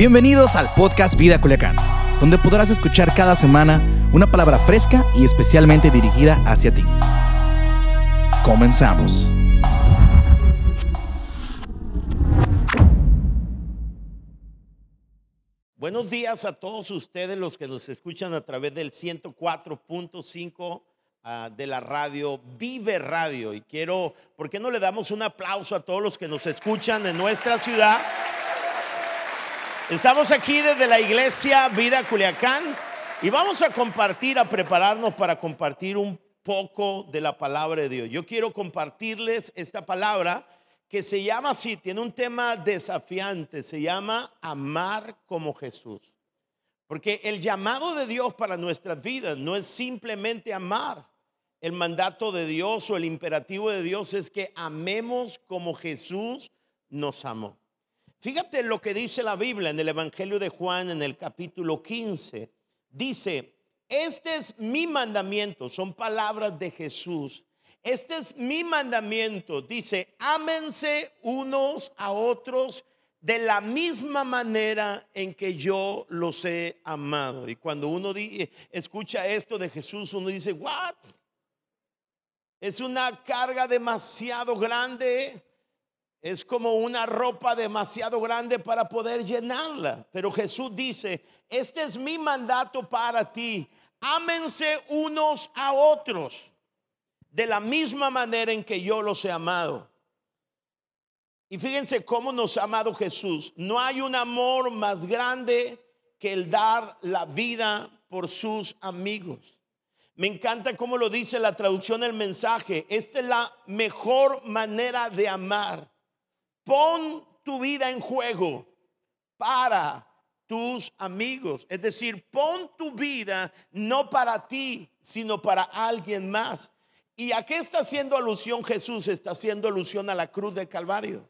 Bienvenidos al podcast Vida Culiacán, donde podrás escuchar cada semana una palabra fresca y especialmente dirigida hacia ti. Comenzamos. Buenos días a todos ustedes los que nos escuchan a través del 104.5 ah, de la radio Vive Radio. Y quiero, ¿por qué no le damos un aplauso a todos los que nos escuchan en nuestra ciudad? Estamos aquí desde la iglesia Vida Culiacán y vamos a compartir, a prepararnos para compartir un poco de la palabra de Dios. Yo quiero compartirles esta palabra que se llama así, tiene un tema desafiante, se llama amar como Jesús. Porque el llamado de Dios para nuestras vidas no es simplemente amar. El mandato de Dios o el imperativo de Dios es que amemos como Jesús nos amó. Fíjate lo que dice la Biblia en el Evangelio de Juan en el capítulo 15. Dice, este es mi mandamiento, son palabras de Jesús. Este es mi mandamiento. Dice, ámense unos a otros de la misma manera en que yo los he amado. Y cuando uno escucha esto de Jesús, uno dice, ¿what? Es una carga demasiado grande es como una ropa demasiado grande para poder llenarla. Pero Jesús dice, este es mi mandato para ti. Ámense unos a otros de la misma manera en que yo los he amado. Y fíjense cómo nos ha amado Jesús. No hay un amor más grande que el dar la vida por sus amigos. Me encanta cómo lo dice la traducción del mensaje. Esta es la mejor manera de amar. Pon tu vida en juego para tus amigos. Es decir, pon tu vida no para ti, sino para alguien más. ¿Y a qué está haciendo alusión Jesús? Está haciendo alusión a la cruz del Calvario.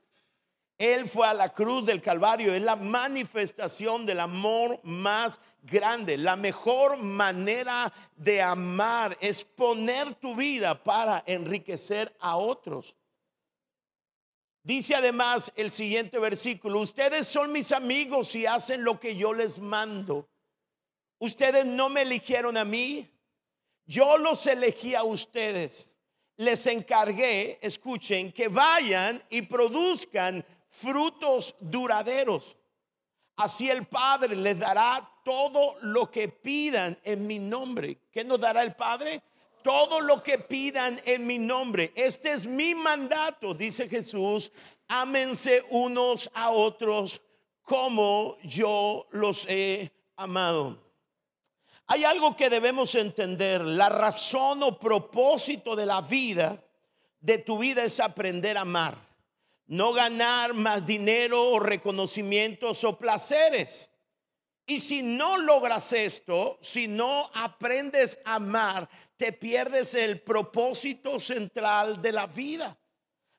Él fue a la cruz del Calvario, es la manifestación del amor más grande. La mejor manera de amar es poner tu vida para enriquecer a otros. Dice además el siguiente versículo, ustedes son mis amigos y hacen lo que yo les mando. Ustedes no me eligieron a mí, yo los elegí a ustedes. Les encargué, escuchen, que vayan y produzcan frutos duraderos. Así el Padre les dará todo lo que pidan en mi nombre. ¿Qué nos dará el Padre? Todo lo que pidan en mi nombre. Este es mi mandato, dice Jesús. Ámense unos a otros como yo los he amado. Hay algo que debemos entender. La razón o propósito de la vida, de tu vida, es aprender a amar. No ganar más dinero o reconocimientos o placeres. Y si no logras esto, si no aprendes a amar, te pierdes el propósito central de la vida.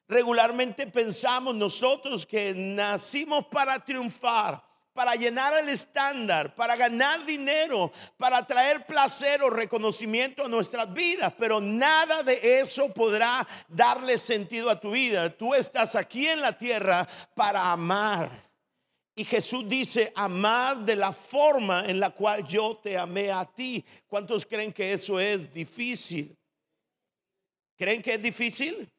Regularmente pensamos nosotros que nacimos para triunfar, para llenar el estándar, para ganar dinero, para traer placer o reconocimiento a nuestras vidas, pero nada de eso podrá darle sentido a tu vida. Tú estás aquí en la tierra para amar. Y Jesús dice, amar de la forma en la cual yo te amé a ti. ¿Cuántos creen que eso es difícil? ¿Creen que es difícil?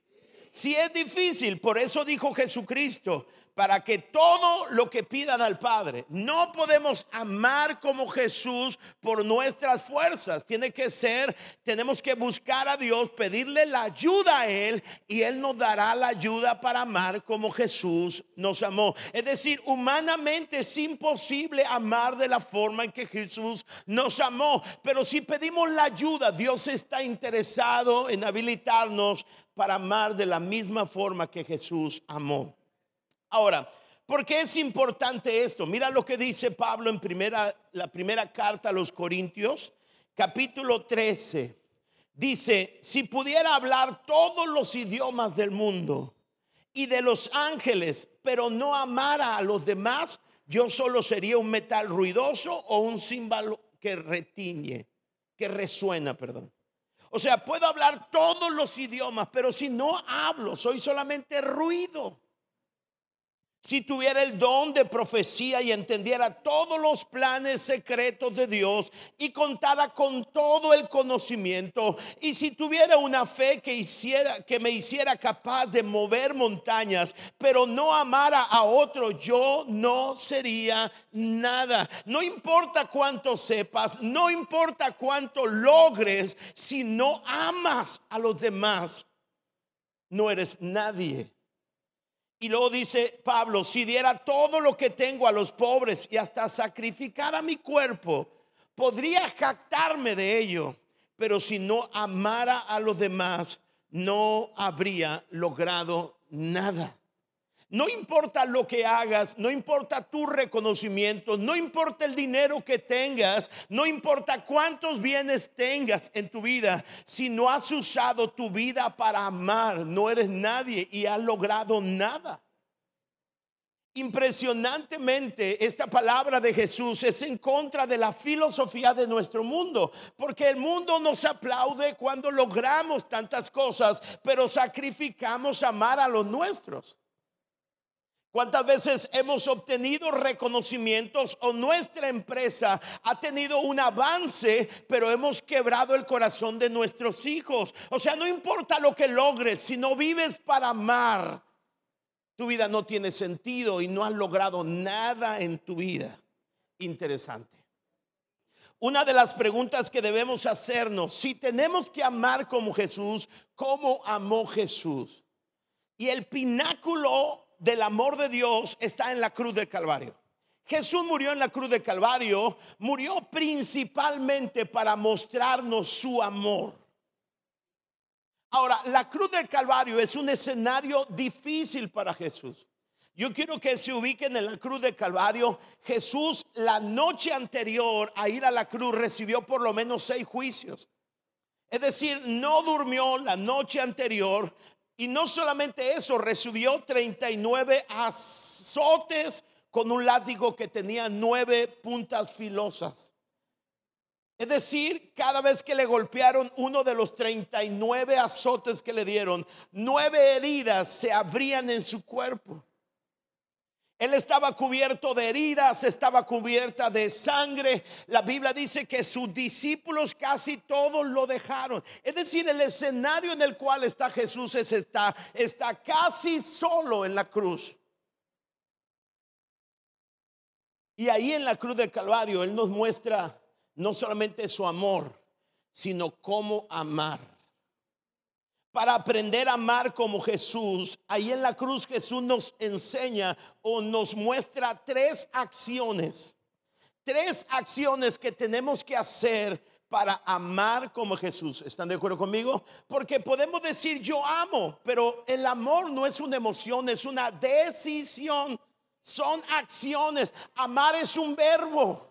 Si es difícil, por eso dijo Jesucristo, para que todo lo que pidan al Padre, no podemos amar como Jesús por nuestras fuerzas. Tiene que ser, tenemos que buscar a Dios, pedirle la ayuda a Él y Él nos dará la ayuda para amar como Jesús nos amó. Es decir, humanamente es imposible amar de la forma en que Jesús nos amó, pero si pedimos la ayuda, Dios está interesado en habilitarnos para amar de la misma forma que Jesús amó. Ahora, ¿por qué es importante esto? Mira lo que dice Pablo en la primera carta a los Corintios, capítulo 13. Dice, si pudiera hablar todos los idiomas del mundo y de los ángeles, pero no amara a los demás, yo solo sería un metal ruidoso o un símbolo que retiñe, que resuena, perdón. O sea, puedo hablar todos los idiomas, pero si no hablo, soy solamente ruido. Si tuviera el don de profecía y entendiera todos los planes secretos de Dios y contara con todo el conocimiento, y si tuviera una fe que hiciera que me hiciera capaz de mover montañas, pero no amara a otro, yo no sería nada. No importa cuánto sepas, no importa cuánto logres, si no amas a los demás, no eres nadie. Y luego dice Pablo, si diera todo lo que tengo a los pobres y hasta sacrificar a mi cuerpo, podría jactarme de ello. Pero si no amara a los demás, no habría logrado nada. No importa lo que hagas, no importa tu reconocimiento, no importa el dinero que tengas, no importa cuántos bienes tengas en tu vida, si no has usado tu vida para amar, no eres nadie y has logrado nada. Impresionantemente, esta palabra de Jesús es en contra de la filosofía de nuestro mundo, porque el mundo nos aplaude cuando logramos tantas cosas, pero sacrificamos amar a los nuestros. ¿Cuántas veces hemos obtenido reconocimientos o nuestra empresa ha tenido un avance, pero hemos quebrado el corazón de nuestros hijos? O sea, no importa lo que logres, si no vives para amar, tu vida no tiene sentido y no has logrado nada en tu vida. Interesante. Una de las preguntas que debemos hacernos, si tenemos que amar como Jesús, ¿cómo amó Jesús? Y el pináculo del amor de Dios está en la cruz del Calvario. Jesús murió en la cruz del Calvario, murió principalmente para mostrarnos su amor. Ahora, la cruz del Calvario es un escenario difícil para Jesús. Yo quiero que se ubiquen en la cruz del Calvario. Jesús la noche anterior a ir a la cruz recibió por lo menos seis juicios. Es decir, no durmió la noche anterior, y no solamente eso, recibió 39 azotes con un látigo que tenía nueve puntas filosas. Es decir, cada vez que le golpearon uno de los 39 azotes que le dieron, nueve heridas se abrían en su cuerpo. Él estaba cubierto de heridas, estaba cubierta de sangre. La Biblia dice que sus discípulos casi todos lo dejaron. Es decir, el escenario en el cual está Jesús es está, está casi solo en la cruz. Y ahí en la cruz del Calvario Él nos muestra no solamente su amor, sino cómo amar para aprender a amar como Jesús, ahí en la cruz Jesús nos enseña o nos muestra tres acciones. Tres acciones que tenemos que hacer para amar como Jesús. ¿Están de acuerdo conmigo? Porque podemos decir yo amo, pero el amor no es una emoción, es una decisión. Son acciones. Amar es un verbo.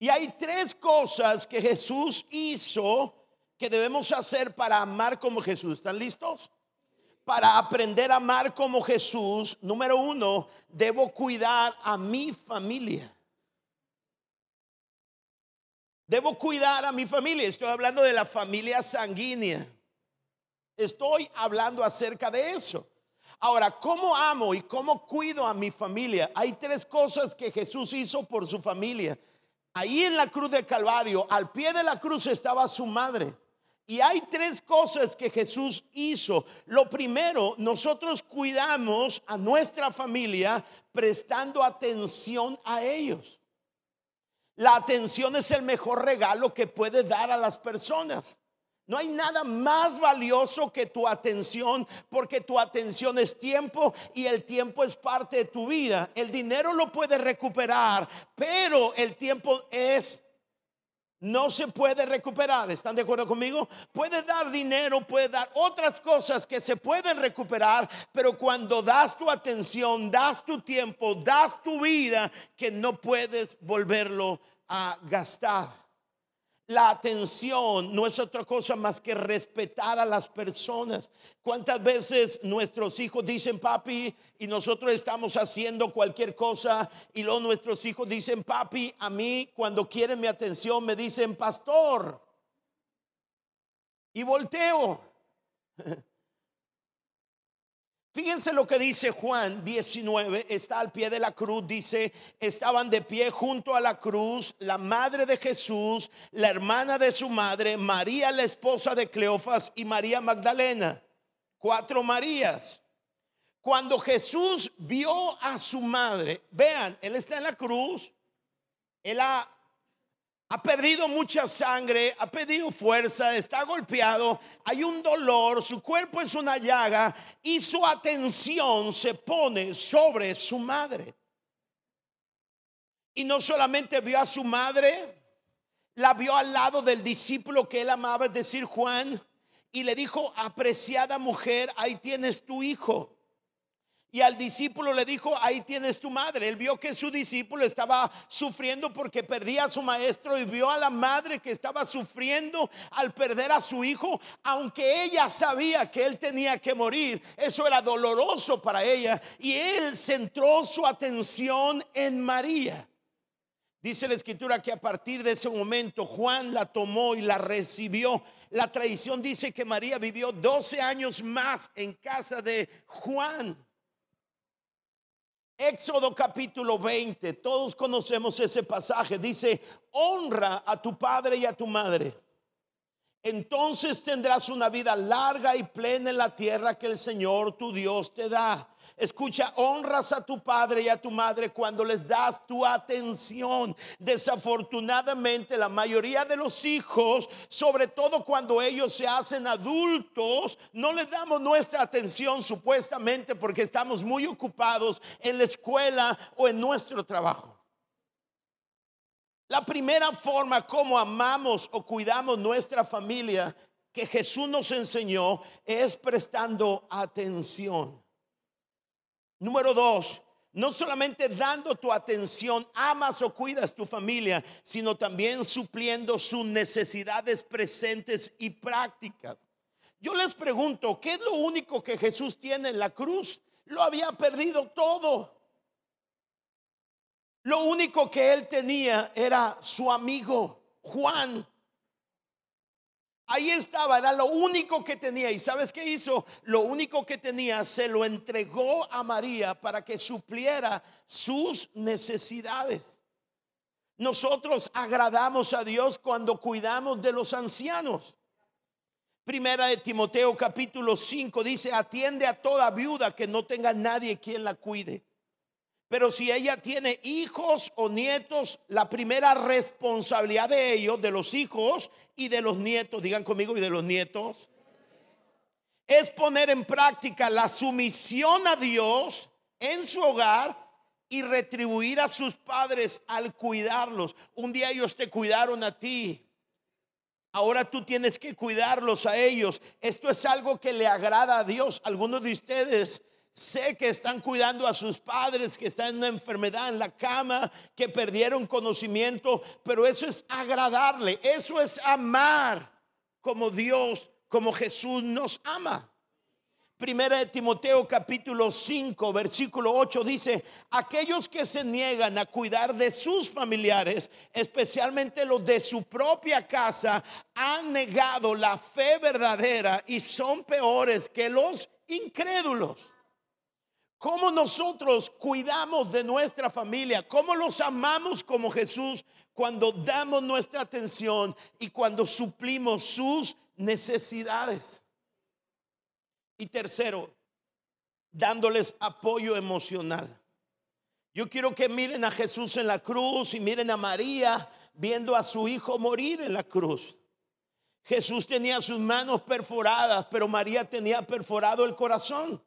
Y hay tres cosas que Jesús hizo debemos hacer para amar como Jesús. ¿Están listos? Para aprender a amar como Jesús, número uno, debo cuidar a mi familia. Debo cuidar a mi familia. Estoy hablando de la familia sanguínea. Estoy hablando acerca de eso. Ahora, ¿cómo amo y cómo cuido a mi familia? Hay tres cosas que Jesús hizo por su familia. Ahí en la cruz del Calvario, al pie de la cruz estaba su madre. Y hay tres cosas que Jesús hizo. Lo primero, nosotros cuidamos a nuestra familia prestando atención a ellos. La atención es el mejor regalo que puedes dar a las personas. No hay nada más valioso que tu atención, porque tu atención es tiempo y el tiempo es parte de tu vida. El dinero lo puedes recuperar, pero el tiempo es no se puede recuperar. ¿Están de acuerdo conmigo? Puede dar dinero, puede dar otras cosas que se pueden recuperar, pero cuando das tu atención, das tu tiempo, das tu vida, que no puedes volverlo a gastar. La atención no es otra cosa más que respetar a las personas. ¿Cuántas veces nuestros hijos dicen papi y nosotros estamos haciendo cualquier cosa y luego nuestros hijos dicen papi, a mí cuando quieren mi atención me dicen pastor? Y volteo. Fíjense lo que dice Juan 19, está al pie de la cruz, dice, estaban de pie junto a la cruz la madre de Jesús, la hermana de su madre, María la esposa de Cleofas y María Magdalena, cuatro Marías. Cuando Jesús vio a su madre, vean, él está en la cruz, él ha ha perdido mucha sangre, ha perdido fuerza, está golpeado, hay un dolor, su cuerpo es una llaga y su atención se pone sobre su madre. Y no solamente vio a su madre, la vio al lado del discípulo que él amaba, es decir, Juan, y le dijo, apreciada mujer, ahí tienes tu hijo. Y al discípulo le dijo, ahí tienes tu madre. Él vio que su discípulo estaba sufriendo porque perdía a su maestro y vio a la madre que estaba sufriendo al perder a su hijo, aunque ella sabía que él tenía que morir. Eso era doloroso para ella. Y él centró su atención en María. Dice la escritura que a partir de ese momento Juan la tomó y la recibió. La tradición dice que María vivió 12 años más en casa de Juan. Éxodo capítulo 20, todos conocemos ese pasaje, dice, honra a tu padre y a tu madre. Entonces tendrás una vida larga y plena en la tierra que el Señor tu Dios te da. Escucha, honras a tu padre y a tu madre cuando les das tu atención. Desafortunadamente, la mayoría de los hijos, sobre todo cuando ellos se hacen adultos, no les damos nuestra atención supuestamente porque estamos muy ocupados en la escuela o en nuestro trabajo. La primera forma como amamos o cuidamos nuestra familia que Jesús nos enseñó es prestando atención. Número dos, no solamente dando tu atención, amas o cuidas tu familia, sino también supliendo sus necesidades presentes y prácticas. Yo les pregunto, ¿qué es lo único que Jesús tiene en la cruz? Lo había perdido todo. Lo único que él tenía era su amigo Juan. Ahí estaba, era lo único que tenía. ¿Y sabes qué hizo? Lo único que tenía se lo entregó a María para que supliera sus necesidades. Nosotros agradamos a Dios cuando cuidamos de los ancianos. Primera de Timoteo capítulo 5 dice, atiende a toda viuda que no tenga nadie quien la cuide. Pero si ella tiene hijos o nietos, la primera responsabilidad de ellos, de los hijos y de los nietos, digan conmigo, y de los nietos, es poner en práctica la sumisión a Dios en su hogar y retribuir a sus padres al cuidarlos. Un día ellos te cuidaron a ti. Ahora tú tienes que cuidarlos a ellos. Esto es algo que le agrada a Dios. Algunos de ustedes Sé que están cuidando a sus padres que están en una enfermedad en la cama, que perdieron conocimiento, pero eso es agradarle, eso es amar como Dios, como Jesús nos ama. Primera de Timoteo capítulo 5 versículo 8 dice, aquellos que se niegan a cuidar de sus familiares, especialmente los de su propia casa, han negado la fe verdadera y son peores que los incrédulos cómo nosotros cuidamos de nuestra familia, cómo los amamos como Jesús cuando damos nuestra atención y cuando suplimos sus necesidades. Y tercero, dándoles apoyo emocional. Yo quiero que miren a Jesús en la cruz y miren a María viendo a su hijo morir en la cruz. Jesús tenía sus manos perforadas, pero María tenía perforado el corazón.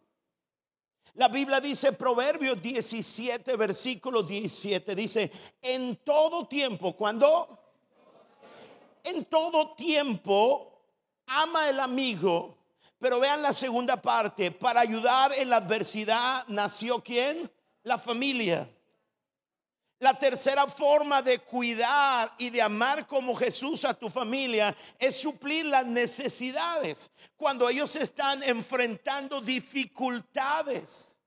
La Biblia dice, Proverbios 17, versículo 17, dice, en todo tiempo, cuando, en todo tiempo, ama el amigo, pero vean la segunda parte, para ayudar en la adversidad nació quién? La familia. La tercera forma de cuidar y de amar como Jesús a tu familia es suplir las necesidades cuando ellos están enfrentando dificultades.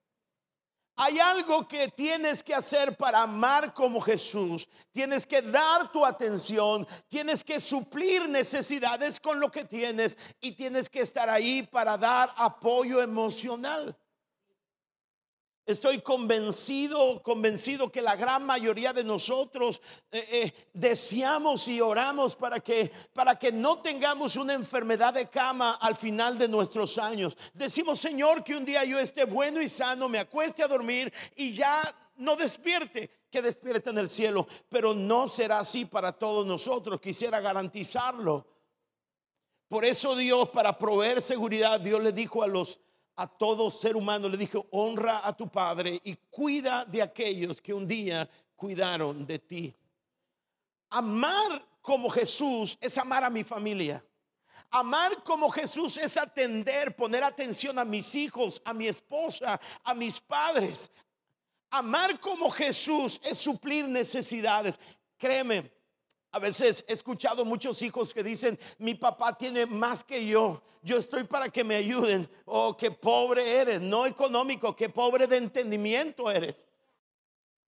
Hay algo que tienes que hacer para amar como Jesús. Tienes que dar tu atención, tienes que suplir necesidades con lo que tienes y tienes que estar ahí para dar apoyo emocional. Estoy convencido, convencido que la gran mayoría de nosotros eh, eh, deseamos y oramos para que, para que no tengamos una enfermedad de cama al final de nuestros años. Decimos, Señor, que un día yo esté bueno y sano, me acueste a dormir y ya no despierte, que despierte en el cielo. Pero no será así para todos nosotros. Quisiera garantizarlo. Por eso Dios, para proveer seguridad, Dios le dijo a los a todo ser humano, le dijo, honra a tu padre y cuida de aquellos que un día cuidaron de ti. Amar como Jesús es amar a mi familia. Amar como Jesús es atender, poner atención a mis hijos, a mi esposa, a mis padres. Amar como Jesús es suplir necesidades. Créeme, a veces he escuchado muchos hijos que dicen, mi papá tiene más que yo, yo estoy para que me ayuden. Oh, qué pobre eres, no económico, qué pobre de entendimiento eres.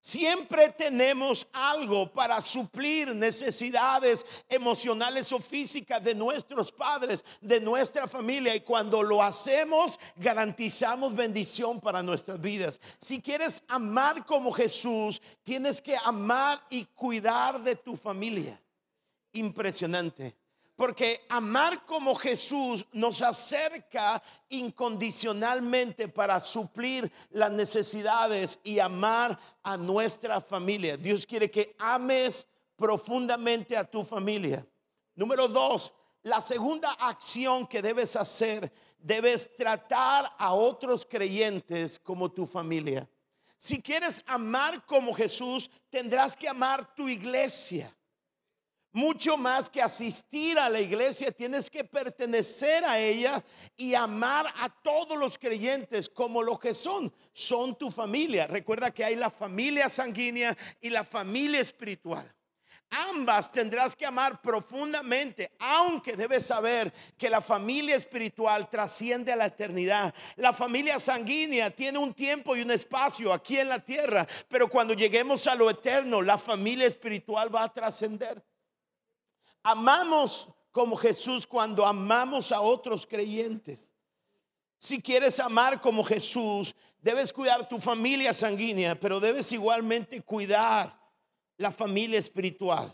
Siempre tenemos algo para suplir necesidades emocionales o físicas de nuestros padres, de nuestra familia. Y cuando lo hacemos, garantizamos bendición para nuestras vidas. Si quieres amar como Jesús, tienes que amar y cuidar de tu familia. Impresionante. Porque amar como Jesús nos acerca incondicionalmente para suplir las necesidades y amar a nuestra familia. Dios quiere que ames profundamente a tu familia. Número dos, la segunda acción que debes hacer, debes tratar a otros creyentes como tu familia. Si quieres amar como Jesús, tendrás que amar tu iglesia. Mucho más que asistir a la iglesia, tienes que pertenecer a ella y amar a todos los creyentes como lo que son. Son tu familia. Recuerda que hay la familia sanguínea y la familia espiritual. Ambas tendrás que amar profundamente, aunque debes saber que la familia espiritual trasciende a la eternidad. La familia sanguínea tiene un tiempo y un espacio aquí en la tierra, pero cuando lleguemos a lo eterno, la familia espiritual va a trascender. Amamos como Jesús cuando amamos a otros creyentes. Si quieres amar como Jesús, debes cuidar tu familia sanguínea, pero debes igualmente cuidar la familia espiritual.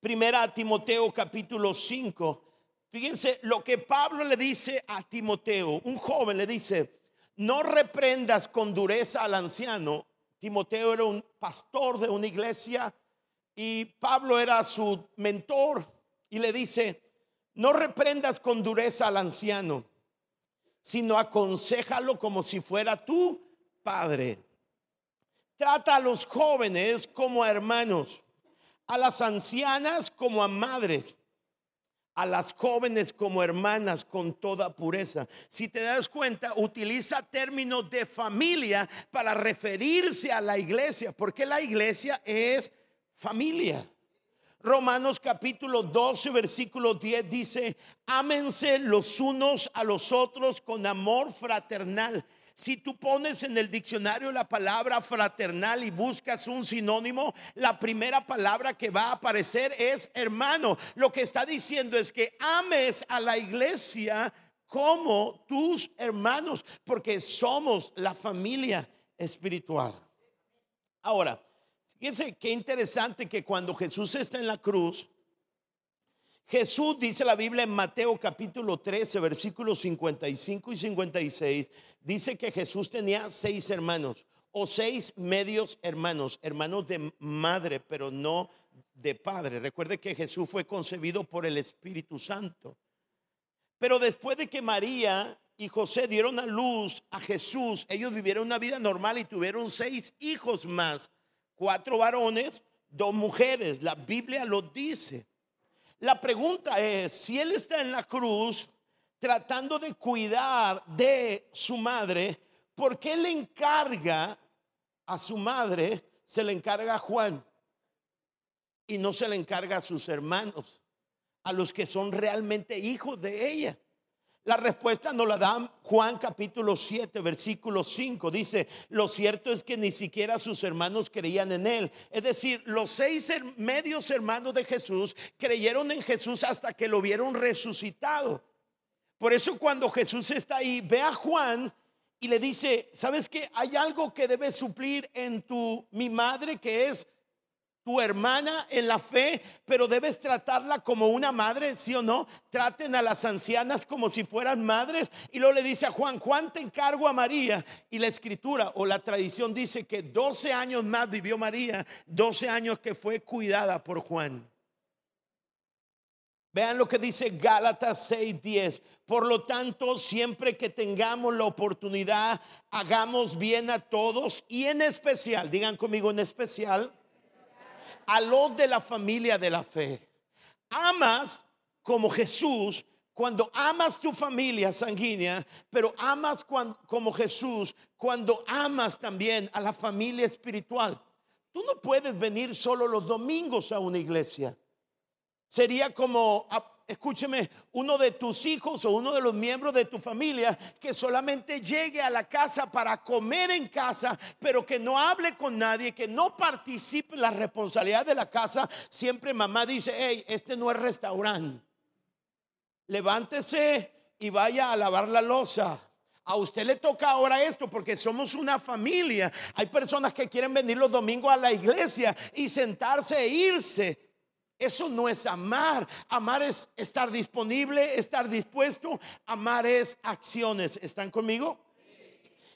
Primera a Timoteo capítulo 5. Fíjense lo que Pablo le dice a Timoteo, un joven le dice, no reprendas con dureza al anciano. Timoteo era un pastor de una iglesia y Pablo era su mentor y le dice, no reprendas con dureza al anciano, sino aconsejalo como si fuera tu padre. Trata a los jóvenes como a hermanos, a las ancianas como a madres, a las jóvenes como hermanas con toda pureza. Si te das cuenta, utiliza términos de familia para referirse a la iglesia, porque la iglesia es familia. Romanos capítulo 12, versículo 10 dice, ámense los unos a los otros con amor fraternal. Si tú pones en el diccionario la palabra fraternal y buscas un sinónimo, la primera palabra que va a aparecer es hermano. Lo que está diciendo es que ames a la iglesia como tus hermanos, porque somos la familia espiritual. Ahora, Fíjense qué interesante que cuando Jesús está en la cruz, Jesús dice la Biblia en Mateo capítulo 13, versículos 55 y 56, dice que Jesús tenía seis hermanos o seis medios hermanos, hermanos de madre, pero no de padre. Recuerde que Jesús fue concebido por el Espíritu Santo. Pero después de que María y José dieron a luz a Jesús, ellos vivieron una vida normal y tuvieron seis hijos más cuatro varones, dos mujeres. La Biblia lo dice. La pregunta es, si él está en la cruz tratando de cuidar de su madre, ¿por qué le encarga a su madre, se le encarga a Juan y no se le encarga a sus hermanos, a los que son realmente hijos de ella? La respuesta nos la da Juan capítulo 7, versículo 5. Dice, lo cierto es que ni siquiera sus hermanos creían en él. Es decir, los seis medios hermanos de Jesús creyeron en Jesús hasta que lo vieron resucitado. Por eso cuando Jesús está ahí, ve a Juan y le dice, ¿sabes qué? Hay algo que debes suplir en tu, mi madre, que es tu hermana en la fe, pero debes tratarla como una madre, ¿sí o no? Traten a las ancianas como si fueran madres. Y luego le dice a Juan, Juan te encargo a María. Y la escritura o la tradición dice que 12 años más vivió María, 12 años que fue cuidada por Juan. Vean lo que dice Gálatas 6:10. Por lo tanto, siempre que tengamos la oportunidad, hagamos bien a todos y en especial, digan conmigo en especial, a los de la familia de la fe. Amas como Jesús cuando amas tu familia sanguínea, pero amas como Jesús cuando amas también a la familia espiritual. Tú no puedes venir solo los domingos a una iglesia. Sería como, ah, escúcheme, uno de tus hijos o uno de los miembros de tu familia que solamente llegue a la casa para comer en casa, pero que no hable con nadie, que no participe en la responsabilidad de la casa. Siempre mamá dice, hey, este no es restaurante. Levántese y vaya a lavar la losa. A usted le toca ahora esto porque somos una familia. Hay personas que quieren venir los domingos a la iglesia y sentarse e irse. Eso no es amar. Amar es estar disponible, estar dispuesto. Amar es acciones. ¿Están conmigo?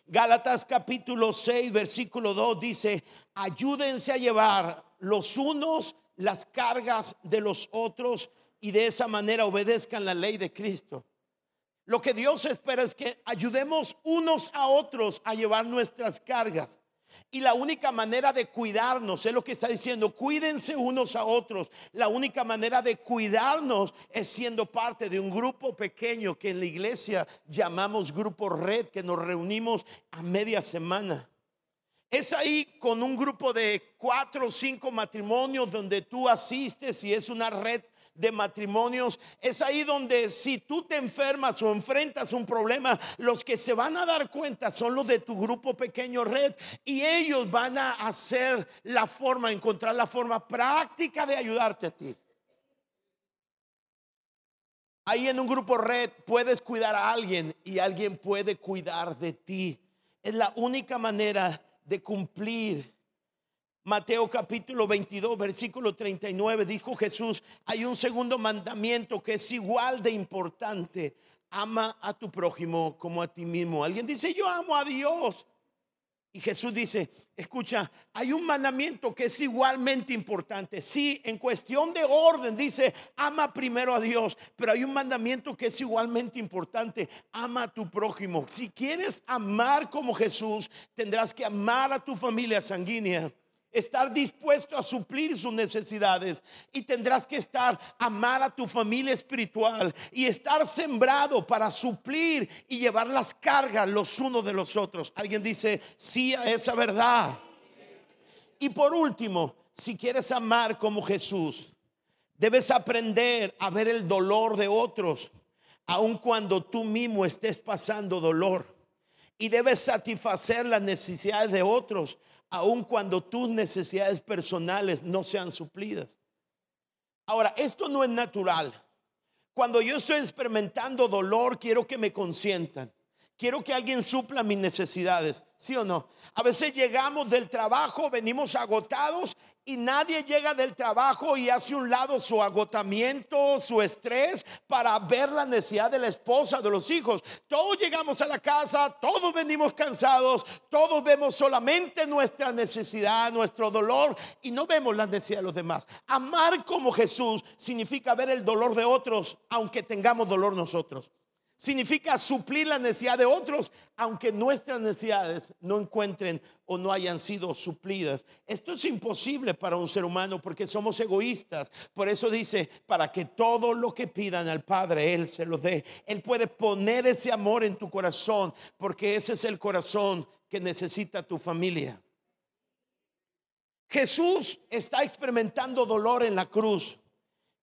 Gálatas capítulo 6, versículo 2 dice, ayúdense a llevar los unos las cargas de los otros y de esa manera obedezcan la ley de Cristo. Lo que Dios espera es que ayudemos unos a otros a llevar nuestras cargas. Y la única manera de cuidarnos, es lo que está diciendo, cuídense unos a otros. La única manera de cuidarnos es siendo parte de un grupo pequeño que en la iglesia llamamos grupo red, que nos reunimos a media semana. Es ahí con un grupo de cuatro o cinco matrimonios donde tú asistes y es una red de matrimonios, es ahí donde si tú te enfermas o enfrentas un problema, los que se van a dar cuenta son los de tu grupo pequeño red y ellos van a hacer la forma, encontrar la forma práctica de ayudarte a ti. Ahí en un grupo red puedes cuidar a alguien y alguien puede cuidar de ti. Es la única manera de cumplir Mateo capítulo 22, versículo 39, dijo Jesús, hay un segundo mandamiento que es igual de importante. Ama a tu prójimo como a ti mismo. Alguien dice, yo amo a Dios. Y Jesús dice, escucha, hay un mandamiento que es igualmente importante. Sí, en cuestión de orden dice, ama primero a Dios, pero hay un mandamiento que es igualmente importante, ama a tu prójimo. Si quieres amar como Jesús, tendrás que amar a tu familia sanguínea estar dispuesto a suplir sus necesidades y tendrás que estar amar a tu familia espiritual y estar sembrado para suplir y llevar las cargas los unos de los otros. Alguien dice sí a esa verdad. Y por último, si quieres amar como Jesús, debes aprender a ver el dolor de otros, aun cuando tú mismo estés pasando dolor. Y debes satisfacer las necesidades de otros, aun cuando tus necesidades personales no sean suplidas. Ahora, esto no es natural. Cuando yo estoy experimentando dolor, quiero que me consientan. Quiero que alguien supla mis necesidades, ¿sí o no? A veces llegamos del trabajo, venimos agotados y nadie llega del trabajo y hace un lado su agotamiento, su estrés para ver la necesidad de la esposa, de los hijos. Todos llegamos a la casa, todos venimos cansados, todos vemos solamente nuestra necesidad, nuestro dolor y no vemos la necesidad de los demás. Amar como Jesús significa ver el dolor de otros, aunque tengamos dolor nosotros significa suplir la necesidad de otros, aunque nuestras necesidades no encuentren o no hayan sido suplidas. Esto es imposible para un ser humano porque somos egoístas. Por eso dice, para que todo lo que pidan al Padre, Él se lo dé. Él puede poner ese amor en tu corazón porque ese es el corazón que necesita tu familia. Jesús está experimentando dolor en la cruz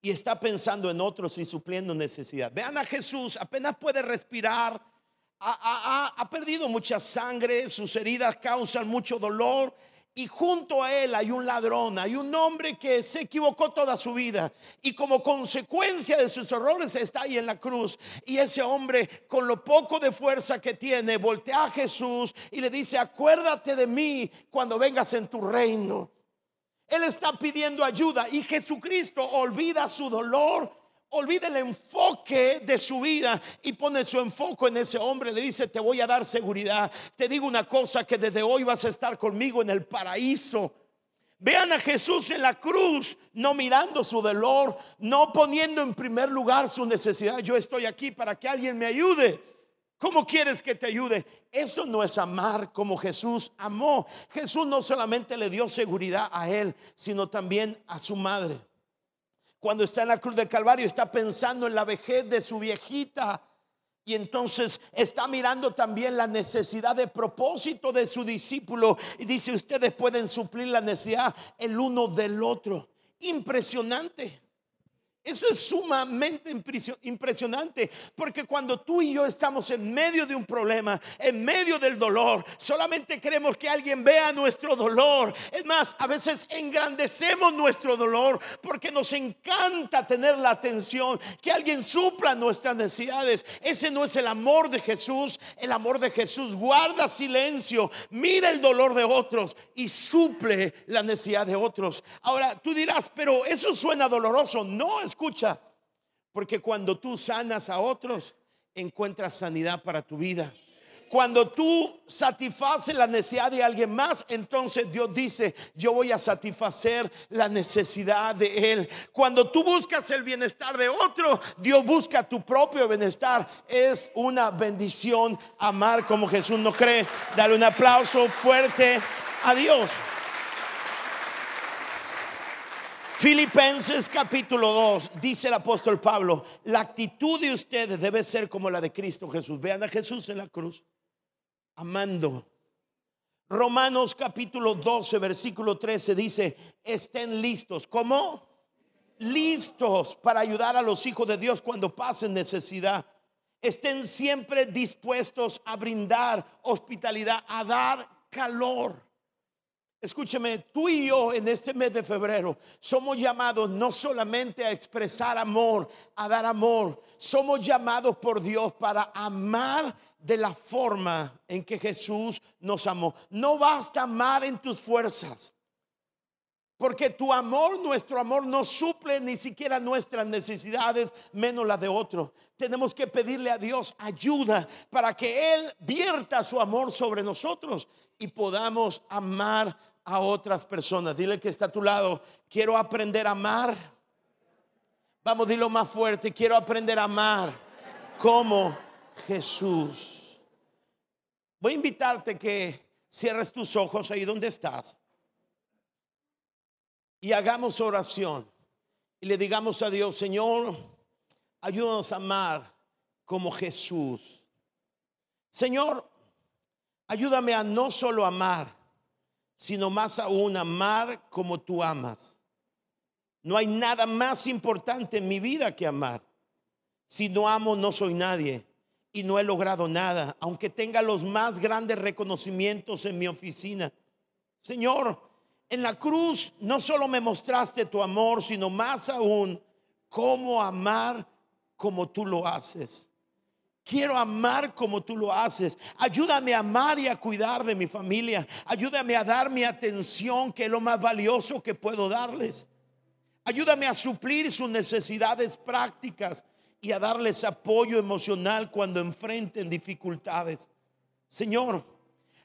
y está pensando en otros y supliendo necesidad. Vean a Jesús, apenas puede respirar, ha, perdido mucha sangre, sus heridas causan mucho dolor y junto a él hay un ladrón, hay un hombre que se equivocó toda su vida y como consecuencia de sus errores está ahí en la cruz. Y ese hombre con lo poco de fuerza que tiene voltea a Jesús y le dice, acuérdate de mí cuando vengas en tu reino. Él está pidiendo ayuda y Jesucristo olvida su dolor olvida el enfoque de su vida y pone su enfoque en ese hombre. Le dice, te voy a dar seguridad. Te digo una cosa, que desde hoy vas a estar conmigo en el paraíso. Vean a Jesús en la cruz, no mirando su dolor, no poniendo en primer lugar su necesidad. Yo estoy aquí para que alguien me ayude. ¿Cómo quieres que te ayude? Eso no es amar como Jesús amó. Jesús no solamente le dio seguridad a él, sino también a su madre cuando está en la cruz del Calvario, está pensando en la vejez de su viejita. Y entonces está mirando también la necesidad de propósito de su discípulo. Y dice, ustedes pueden suplir la necesidad el uno del otro. Impresionante. Eso es sumamente impresionante, porque cuando tú y yo estamos en medio de un problema, en medio del dolor, solamente queremos que alguien vea nuestro dolor. Es más, a veces engrandecemos nuestro dolor porque nos encanta tener la atención, que alguien supla nuestras necesidades. Ese no es el amor de Jesús. El amor de Jesús guarda silencio, mira el dolor de otros y suple la necesidad de otros. Ahora, tú dirás, pero eso suena doloroso. No, es escucha, porque cuando tú sanas a otros, encuentras sanidad para tu vida. Cuando tú satisfaces la necesidad de alguien más, entonces Dios dice, yo voy a satisfacer la necesidad de él. Cuando tú buscas el bienestar de otro, Dios busca tu propio bienestar. Es una bendición amar como Jesús no cree. Dale un aplauso fuerte a Dios. Filipenses capítulo 2, dice el apóstol Pablo, la actitud de ustedes debe ser como la de Cristo Jesús. Vean a Jesús en la cruz, amando. Romanos capítulo 12, versículo 13 dice, estén listos. ¿Cómo? Listos para ayudar a los hijos de Dios cuando pasen necesidad. Estén siempre dispuestos a brindar hospitalidad, a dar calor Escúcheme, tú y yo en este mes de febrero somos llamados no solamente a expresar amor, a dar amor, somos llamados por Dios para amar de la forma en que Jesús nos amó. No basta amar en tus fuerzas, porque tu amor, nuestro amor, no suple ni siquiera nuestras necesidades, menos las de otro. Tenemos que pedirle a Dios ayuda para que Él vierta su amor sobre nosotros y podamos amar a otras personas. Dile que está a tu lado, quiero aprender a amar. Vamos, dilo más fuerte, quiero aprender a amar como Jesús. Voy a invitarte que cierres tus ojos ahí donde estás y hagamos oración y le digamos a Dios, Señor, ayúdanos a amar como Jesús. Señor, ayúdame a no solo amar, sino más aún amar como tú amas. No hay nada más importante en mi vida que amar. Si no amo, no soy nadie y no he logrado nada, aunque tenga los más grandes reconocimientos en mi oficina. Señor, en la cruz no solo me mostraste tu amor, sino más aún cómo amar como tú lo haces. Quiero amar como tú lo haces. Ayúdame a amar y a cuidar de mi familia. Ayúdame a dar mi atención, que es lo más valioso que puedo darles. Ayúdame a suplir sus necesidades prácticas y a darles apoyo emocional cuando enfrenten dificultades. Señor,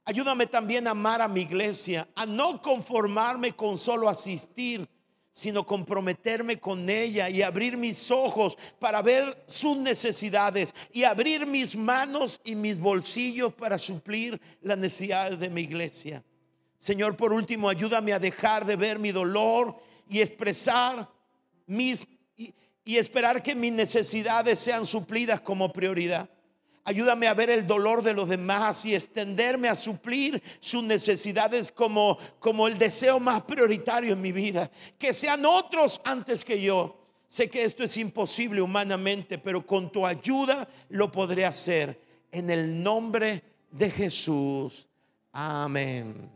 Ayúdame también a amar a mi iglesia, a no conformarme con solo asistir, sino comprometerme con ella y abrir mis ojos para ver sus necesidades y abrir mis manos y mis bolsillos para suplir las necesidades de mi iglesia. Señor, por último, ayúdame a dejar de ver mi dolor y expresar mis y, y esperar que mis necesidades sean suplidas como prioridad. Ayúdame a ver el dolor de los demás y extenderme a suplir sus necesidades como, como el deseo más prioritario en mi vida. Que sean otros antes que yo. Sé que esto es imposible humanamente, pero con tu ayuda lo podré hacer. En el nombre de Jesús. Amén.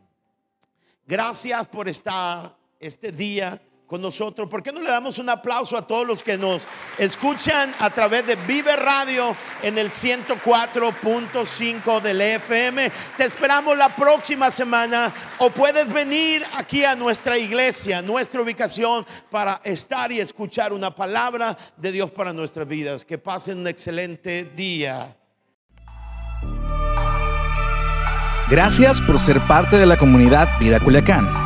Gracias por estar este día con nosotros. ¿Por qué no le damos un aplauso a todos los que nos escuchan a través de Vive Radio en el 104.5 del FM? Te esperamos la próxima semana o puedes venir aquí a nuestra iglesia, nuestra ubicación para estar y escuchar una palabra de Dios para nuestras vidas. Que pasen un excelente día. Gracias por ser parte de la comunidad Vida Culiacán.